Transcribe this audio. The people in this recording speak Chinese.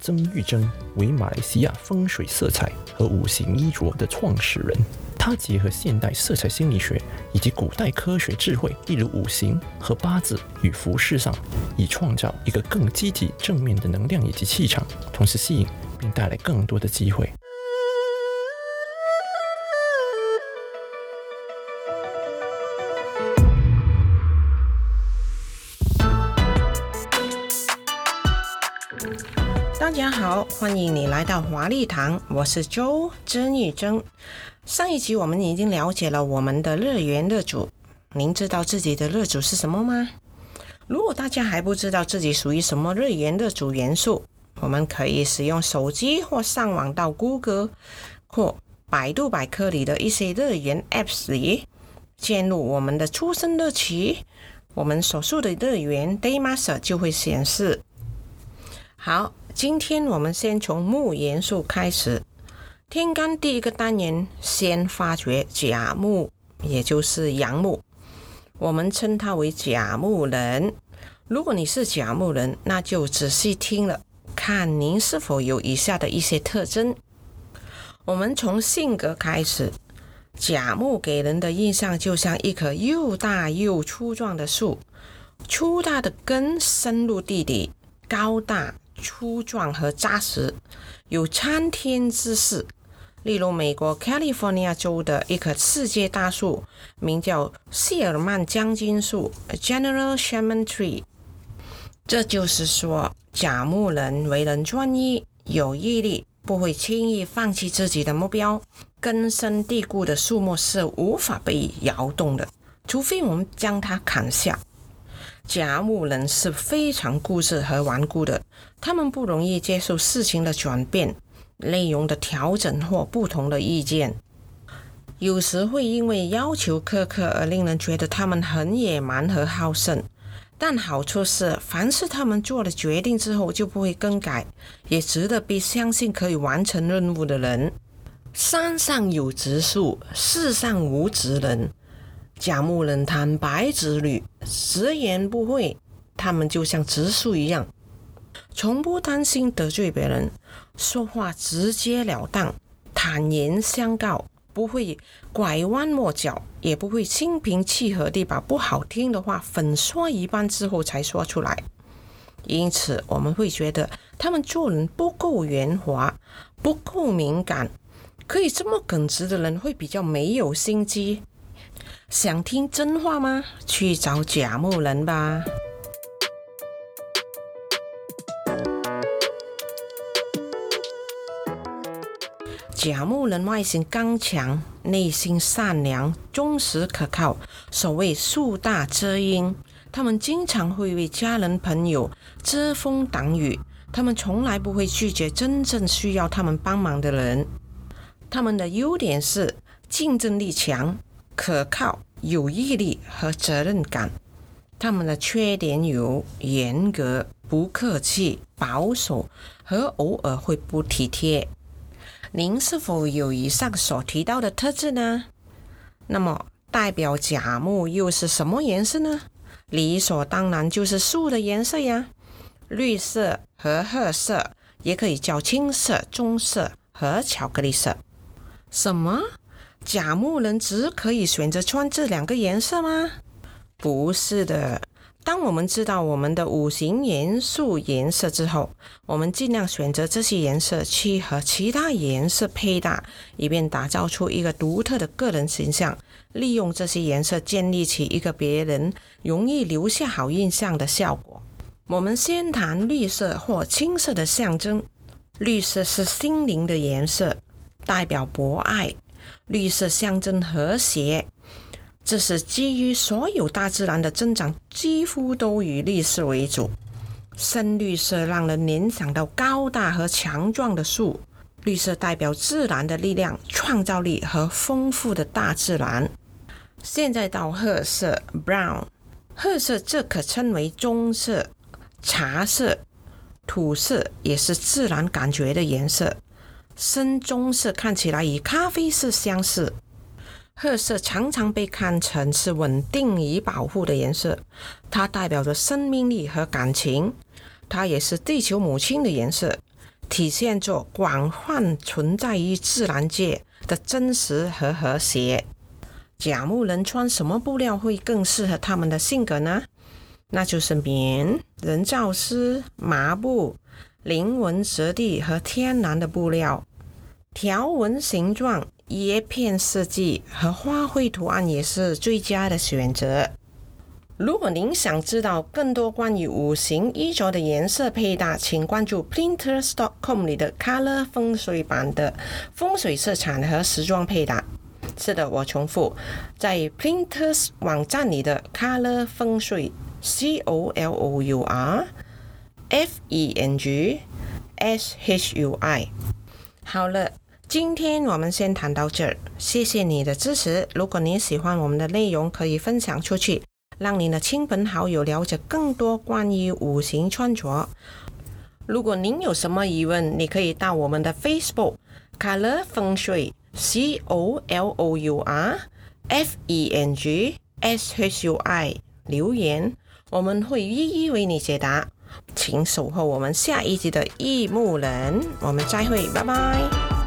曾玉珍为马来西亚风水色彩和五行衣着的创始人。他结合现代色彩心理学以及古代科学智慧，例如五行和八字与服饰上，以创造一个更积极正面的能量以及气场，同时吸引并带来更多的机会。大家好，欢迎你来到华丽堂，我是周曾玉珍。上一集我们已经了解了我们的乐园乐主，您知道自己的乐主是什么吗？如果大家还不知道自己属于什么乐园乐主元素，我们可以使用手机或上网到谷歌或百度百科里的一些乐园 Apps 里，进入我们的出生日期，我们所属的乐园 Daymaster 就会显示。好，今天我们先从木元素开始。天干第一个单元，先发掘甲木，也就是阳木，我们称它为甲木人。如果你是甲木人，那就仔细听了，看您是否有以下的一些特征。我们从性格开始，甲木给人的印象就像一棵又大又粗壮的树，粗大的根深入地底，高大。粗壮和扎实，有参天之势。例如，美国 California 州的一棵世界大树，名叫谢尔曼将军树 （General Sherman Tree）。这就是说，甲木人为人专一、有毅力，不会轻易放弃自己的目标。根深蒂固的树木是无法被摇动的，除非我们将它砍下。甲木人是非常固执和顽固的，他们不容易接受事情的转变、内容的调整或不同的意见，有时会因为要求苛刻而令人觉得他们很野蛮和好胜。但好处是，凡是他们做了决定之后就不会更改，也值得被相信可以完成任务的人。山上有植树，世上无植人。甲木人坦白直率，直言不讳，他们就像植树一样，从不担心得罪别人，说话直截了当，坦言相告，不会拐弯抹角，也不会心平气和地把不好听的话粉刷一半之后才说出来。因此，我们会觉得他们做人不够圆滑，不够敏感。可以这么耿直的人，会比较没有心机。想听真话吗？去找甲木人吧。甲木人外形刚强，内心善良、忠实可靠。所谓树大遮阴，他们经常会为家人朋友遮风挡雨。他们从来不会拒绝真正需要他们帮忙的人。他们的优点是竞争力强。可靠、有毅力和责任感。他们的缺点有严格、不客气、保守和偶尔会不体贴。您是否有以上所提到的特质呢？那么，代表甲木又是什么颜色呢？理所当然就是树的颜色呀，绿色和褐色，也可以叫青色、棕色和巧克力色。什么？甲木人只可以选择穿这两个颜色吗？不是的。当我们知道我们的五行元素颜色之后，我们尽量选择这些颜色去和其他颜色配搭，以便打造出一个独特的个人形象。利用这些颜色建立起一个别人容易留下好印象的效果。我们先谈绿色或青色的象征。绿色是心灵的颜色，代表博爱。绿色象征和谐，这是基于所有大自然的增长几乎都以绿色为主。深绿色让人联想到高大和强壮的树，绿色代表自然的力量、创造力和丰富的大自然。现在到褐色 （brown），褐色这可称为棕色、茶色、土色，也是自然感觉的颜色。深棕色看起来与咖啡色相似，褐色常常被看成是稳定与保护的颜色，它代表着生命力和感情，它也是地球母亲的颜色，体现着广泛存在于自然界的真实和和谐。甲木人穿什么布料会更适合他们的性格呢？那就是棉、人造丝、麻布、菱纹质地和天然的布料。条纹形状、叶片设计和花卉图案也是最佳的选择。如果您想知道更多关于五行衣着的颜色配搭，请关注 Printers.com 里的 Color 风水版的风水色彩和时装配搭。是的，我重复，在 Printers 网站里的 Color 风水 C O L O U R F E N G S H U I。好了，今天我们先谈到这儿，谢谢你的支持。如果您喜欢我们的内容，可以分享出去。让您的亲朋好友了解更多关于五行穿着。如果您有什么疑问，你可以到我们的 Facebook Color 风水 C O L O U R F E N G S H U I 留言，我们会一一为你解答。请守候我们下一集的异木人，我们再会，拜拜。